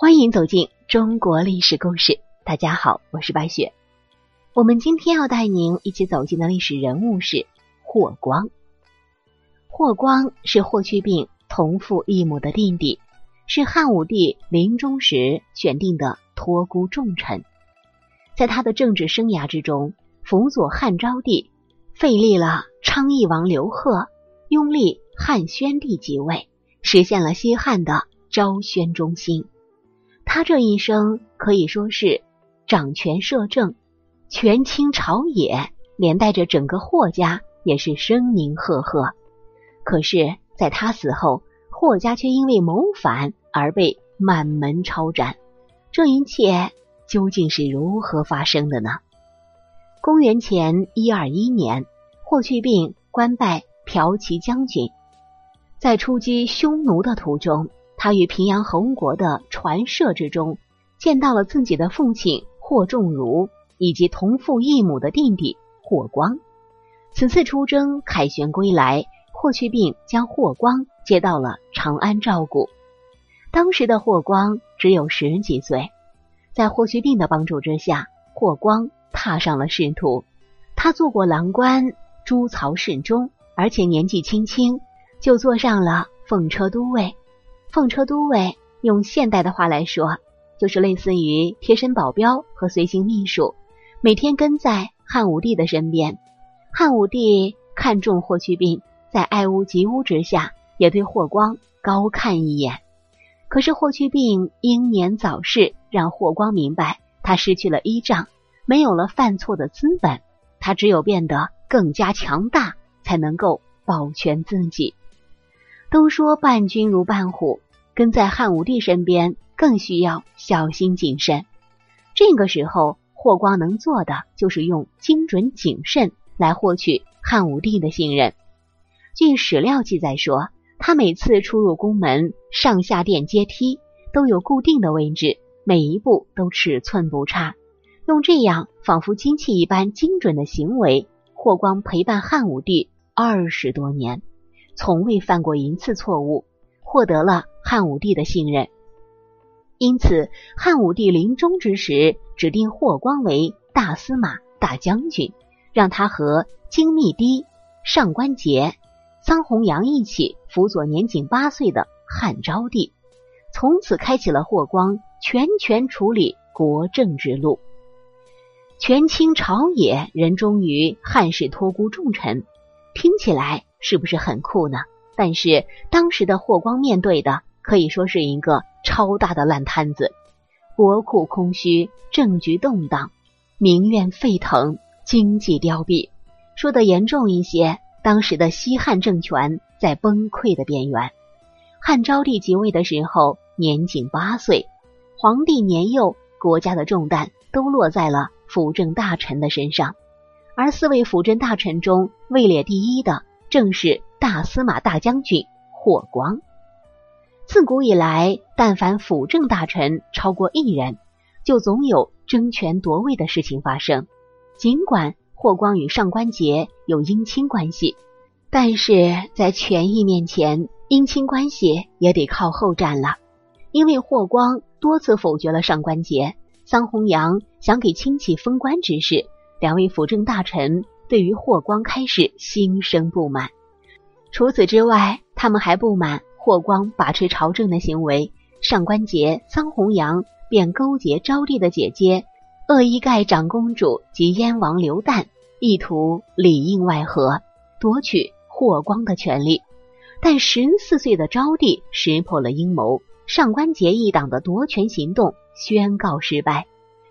欢迎走进中国历史故事。大家好，我是白雪。我们今天要带您一起走进的历史人物是霍光。霍光是霍去病同父异母的弟弟，是汉武帝临终时选定的托孤重臣。在他的政治生涯之中，辅佐汉昭帝，废立了昌邑王刘贺，拥立汉宣帝即位，实现了西汉的昭宣中兴。他这一生可以说是掌权摄政，权倾朝野，连带着整个霍家也是声名赫赫。可是，在他死后，霍家却因为谋反而被满门抄斩。这一切究竟是如何发生的呢？公元前一二一年，霍去病官拜骠骑将军，在出击匈奴的途中。他与平阳侯国的传舍之中，见到了自己的父亲霍仲儒以及同父异母的弟弟霍光。此次出征凯旋归来，霍去病将霍光接到了长安照顾。当时的霍光只有十几岁，在霍去病的帮助之下，霍光踏上了仕途。他做过郎官、诸曹侍中，而且年纪轻轻就坐上了奉车都尉。奉车都尉用现代的话来说，就是类似于贴身保镖和随行秘书，每天跟在汉武帝的身边。汉武帝看中霍去病，在爱屋及乌之下，也对霍光高看一眼。可是霍去病英年早逝，让霍光明白，他失去了依仗，没有了犯错的资本，他只有变得更加强大，才能够保全自己。都说伴君如伴虎，跟在汉武帝身边更需要小心谨慎。这个时候，霍光能做的就是用精准谨慎来获取汉武帝的信任。据史料记载说，他每次出入宫门，上下殿阶梯都有固定的位置，每一步都尺寸不差。用这样仿佛机器一般精准的行为，霍光陪伴汉武帝二十多年。从未犯过一次错误，获得了汉武帝的信任。因此，汉武帝临终之时，指定霍光为大司马、大将军，让他和金密堤、上官桀、臧弘羊一起辅佐年仅八岁的汉昭帝，从此开启了霍光全权处理国政之路。权倾朝野，人忠于汉室，托孤重臣，听起来。是不是很酷呢？但是当时的霍光面对的可以说是一个超大的烂摊子，国库空虚，政局动荡，民怨沸腾，经济凋敝。说的严重一些，当时的西汉政权在崩溃的边缘。汉昭帝即位的时候年仅八岁，皇帝年幼，国家的重担都落在了辅政大臣的身上，而四位辅政大臣中位列第一的。正是大司马大将军霍光。自古以来，但凡辅政大臣超过一人，就总有争权夺位的事情发生。尽管霍光与上官桀有姻亲关系，但是在权益面前，姻亲关系也得靠后站了。因为霍光多次否决了上官桀、桑弘羊想给亲戚封官之事，两位辅政大臣。对于霍光开始心生不满。除此之外，他们还不满霍光把持朝政的行为。上官桀、臧弘羊便勾结昭帝的姐姐鄂伊盖长公主及燕王刘旦，意图里应外合，夺取霍光的权利。但十四岁的昭帝识破了阴谋，上官桀一党的夺权行动宣告失败。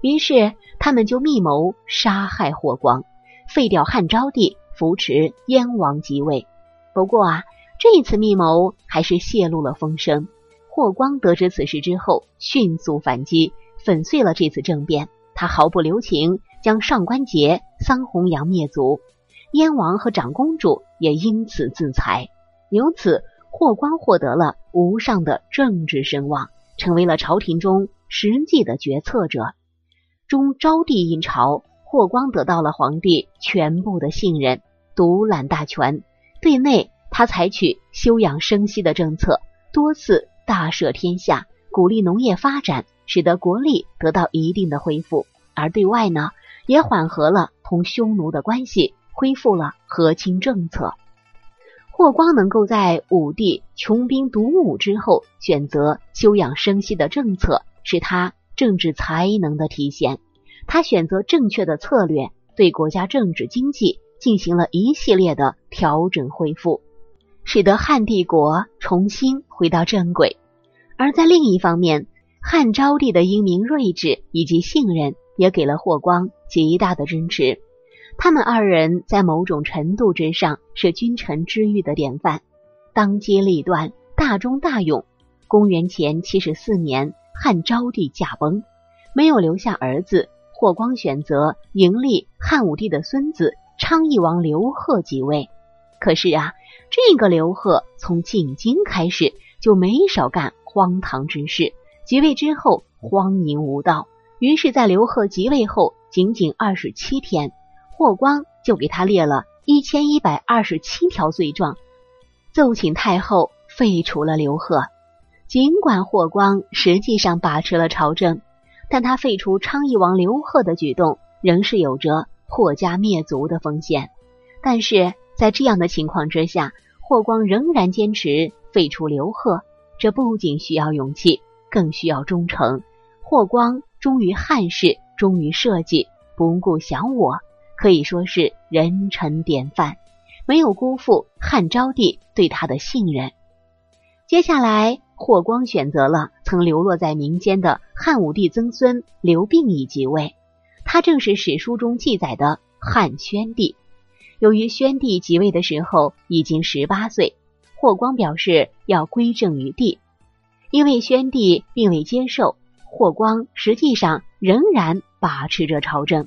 于是，他们就密谋杀害霍光。废掉汉昭帝，扶持燕王即位。不过啊，这一次密谋还是泄露了风声。霍光得知此事之后，迅速反击，粉碎了这次政变。他毫不留情，将上官桀、桑弘羊灭族，燕王和长公主也因此自裁。由此，霍光获得了无上的政治声望，成为了朝廷中实际的决策者。中昭帝因朝。霍光得到了皇帝全部的信任，独揽大权。对内，他采取休养生息的政策，多次大赦天下，鼓励农业发展，使得国力得到一定的恢复；而对外呢，也缓和了同匈奴的关系，恢复了和亲政策。霍光能够在武帝穷兵黩武之后，选择休养生息的政策，是他政治才能的体现。他选择正确的策略，对国家政治经济进行了一系列的调整恢复，使得汉帝国重新回到正轨。而在另一方面，汉昭帝的英明睿智以及信任，也给了霍光极大的支持。他们二人在某种程度之上是君臣之育的典范，当机立断，大忠大勇。公元前七十四年，汉昭帝驾崩，没有留下儿子，霍光选择迎立汉武帝的孙子昌邑王刘贺即位。可是啊，这个刘贺从进京开始就没少干。荒唐之事，即位之后荒淫无道，于是，在刘贺即位后仅仅二十七天，霍光就给他列了一千一百二十七条罪状，奏请太后废除了刘贺。尽管霍光实际上把持了朝政，但他废除昌邑王刘贺的举动，仍是有着破家灭族的风险。但是在这样的情况之下，霍光仍然坚持废除刘贺。这不仅需要勇气，更需要忠诚。霍光忠于汉室，忠于社稷，不顾小我，可以说是人臣典范，没有辜负汉昭帝对他的信任。接下来，霍光选择了曾流落在民间的汉武帝曾孙刘病已即位，他正是史书中记载的汉宣帝。由于宣帝即位的时候已经十八岁。霍光表示要归政于帝，因为宣帝并未接受，霍光实际上仍然把持着朝政。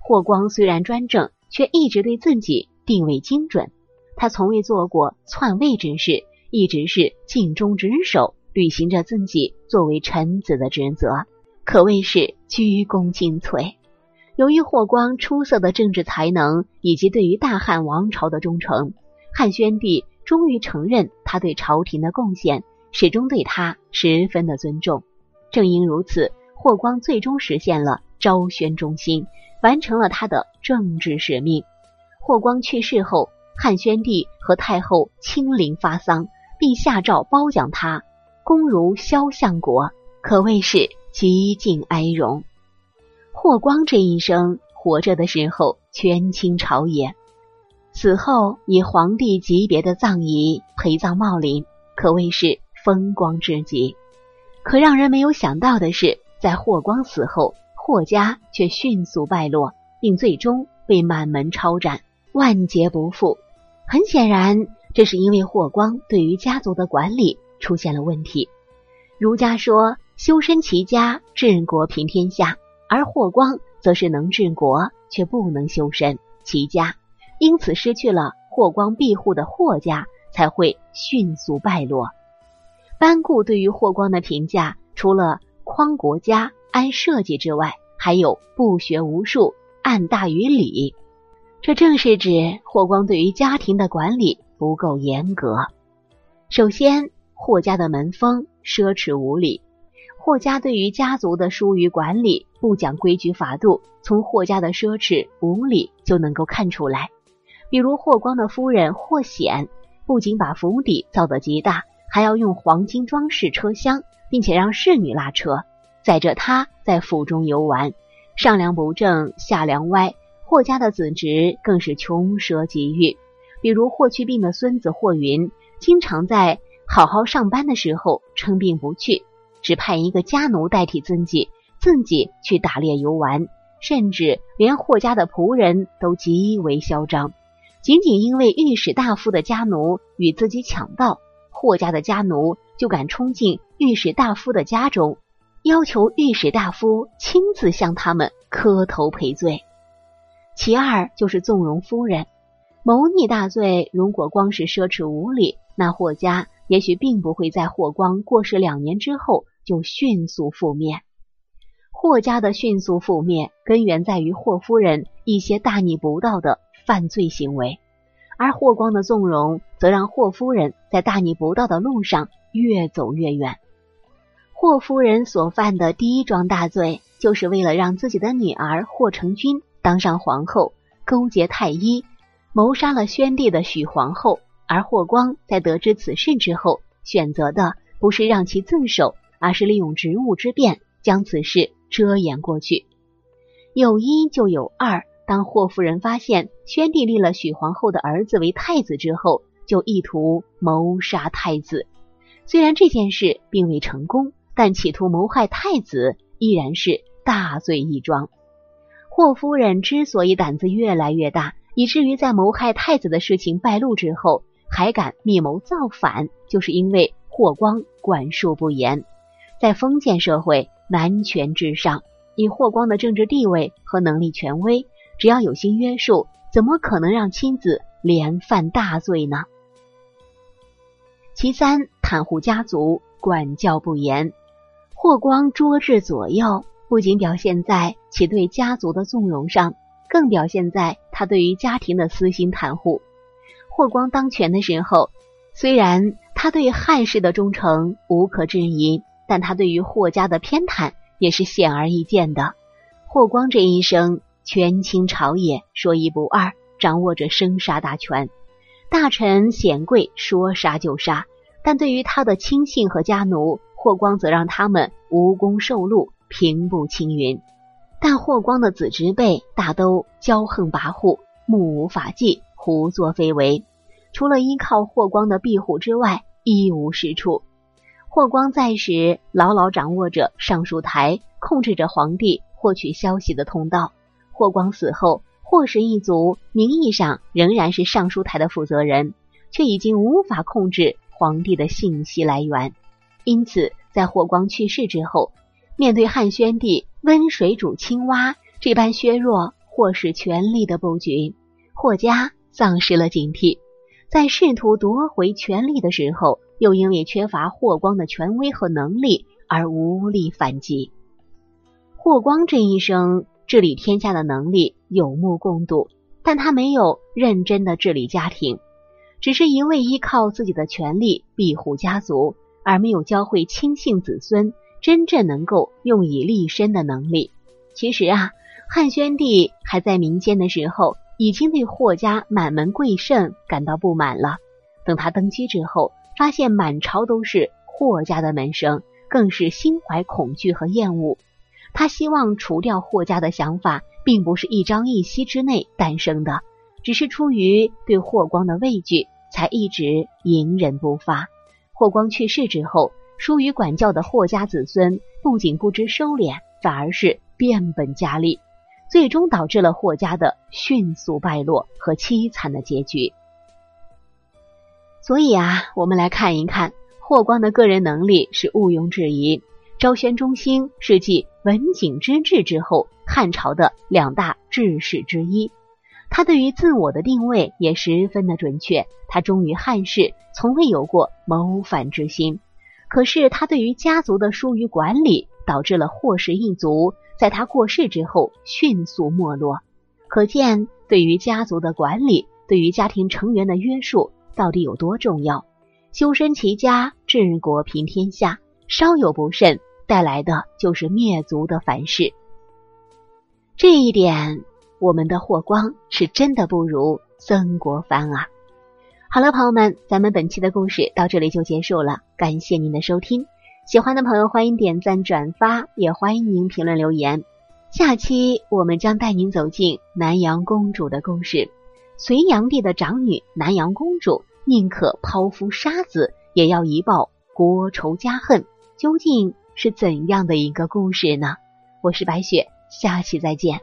霍光虽然专政，却一直对自己定位精准。他从未做过篡位之事，一直是尽忠职守，履行着自己作为臣子的职责，可谓是鞠躬尽瘁。由于霍光出色的政治才能以及对于大汉王朝的忠诚，汉宣帝。终于承认他对朝廷的贡献，始终对他十分的尊重。正因如此，霍光最终实现了昭宣中兴，完成了他的政治使命。霍光去世后，汉宣帝和太后亲临发丧，并下诏褒奖他，功如萧相国，可谓是极尽哀荣。霍光这一生活着的时候，权倾朝野。死后以皇帝级别的葬仪陪葬茂陵，可谓是风光至极。可让人没有想到的是，在霍光死后，霍家却迅速败落，并最终被满门抄斩，万劫不复。很显然，这是因为霍光对于家族的管理出现了问题。儒家说修身齐家治国平天下，而霍光则是能治国却不能修身齐家。因此，失去了霍光庇护的霍家才会迅速败落。班固对于霍光的评价，除了匡国家、安社稷之外，还有不学无术、暗大于理。这正是指霍光对于家庭的管理不够严格。首先，霍家的门风奢侈无礼。霍家对于家族的疏于管理，不讲规矩法度，从霍家的奢侈无礼就能够看出来。比如霍光的夫人霍显，不仅把府邸造得极大，还要用黄金装饰车厢，并且让侍女拉车，载着他在府中游玩。上梁不正下梁歪，霍家的子侄更是穷奢极欲。比如霍去病的孙子霍云，经常在好好上班的时候称病不去，只派一个家奴代替自己，自己去打猎游玩，甚至连霍家的仆人都极为嚣张。仅仅因为御史大夫的家奴与自己抢道，霍家的家奴就敢冲进御史大夫的家中，要求御史大夫亲自向他们磕头赔罪。其二就是纵容夫人，谋逆大罪。如果光是奢侈无礼，那霍家也许并不会在霍光过世两年之后就迅速覆灭。霍家的迅速覆灭，根源在于霍夫人一些大逆不道的。犯罪行为，而霍光的纵容则让霍夫人在大逆不道的路上越走越远。霍夫人所犯的第一桩大罪，就是为了让自己的女儿霍成君当上皇后，勾结太医，谋杀了宣帝的许皇后。而霍光在得知此事之后，选择的不是让其自首，而是利用职务之便将此事遮掩过去。有一就有二，当霍夫人发现宣帝立了许皇后的儿子为太子之后，就意图谋杀太子。虽然这件事并未成功。但企图谋害太子依然是大罪一桩。霍夫人之所以胆子越来越大，以至于在谋害太子的事情败露之后还敢密谋造反，就是因为霍光管束不严。在封建社会，男权至上，以霍光的政治地位和能力权威，只要有心约束，怎么可能让亲子连犯大罪呢？其三，袒护家族，管教不严。霍光捉制左右，不仅表现在其对家族的纵容上，更表现在他对于家庭的私心袒护。霍光当权的时候，虽然他对汉室的忠诚无可置疑，但他对于霍家的偏袒也是显而易见的。霍光这一生权倾朝野，说一不二，掌握着生杀大权，大臣显贵说杀就杀，但对于他的亲信和家奴。霍光则让他们无功受禄，平步青云。但霍光的子侄辈大都骄横跋扈，目无法纪，胡作非为，除了依靠霍光的庇护之外，一无是处。霍光在时，牢牢掌握着尚书台，控制着皇帝获取消息的通道。霍光死后，霍氏一族名义上仍然是尚书台的负责人，却已经无法控制皇帝的信息来源。因此，在霍光去世之后，面对汉宣帝温水煮青蛙这般削弱或是权力的布局，霍家丧失了警惕。在试图夺回权力的时候，又因为缺乏霍光的权威和能力而无力反击。霍光这一生治理天下的能力有目共睹，但他没有认真的治理家庭，只是一味依靠自己的权力庇护家族。而没有教会亲信子孙真正能够用以立身的能力。其实啊，汉宣帝还在民间的时候，已经对霍家满门贵盛感到不满了。等他登基之后，发现满朝都是霍家的门生，更是心怀恐惧和厌恶。他希望除掉霍家的想法，并不是一朝一夕之内诞生的，只是出于对霍光的畏惧，才一直隐忍不发。霍光去世之后，疏于管教的霍家子孙不仅不知收敛，反而是变本加厉，最终导致了霍家的迅速败落和凄惨的结局。所以啊，我们来看一看霍光的个人能力是毋庸置疑。昭宣中兴是继文景之治之后汉朝的两大治世之一。他对于自我的定位也十分的准确，他忠于汉室，从未有过谋反之心。可是他对于家族的疏于管理，导致了霍氏一族在他过世之后迅速没落。可见，对于家族的管理，对于家庭成员的约束到底有多重要？修身齐家治国平天下，稍有不慎，带来的就是灭族的反噬。这一点。我们的霍光是真的不如曾国藩啊！好了，朋友们，咱们本期的故事到这里就结束了，感谢您的收听。喜欢的朋友欢迎点赞转发，也欢迎您评论留言。下期我们将带您走进南阳公主的故事。隋炀帝的长女南阳公主宁可抛夫杀子，也要一报国仇家恨，究竟是怎样的一个故事呢？我是白雪，下期再见。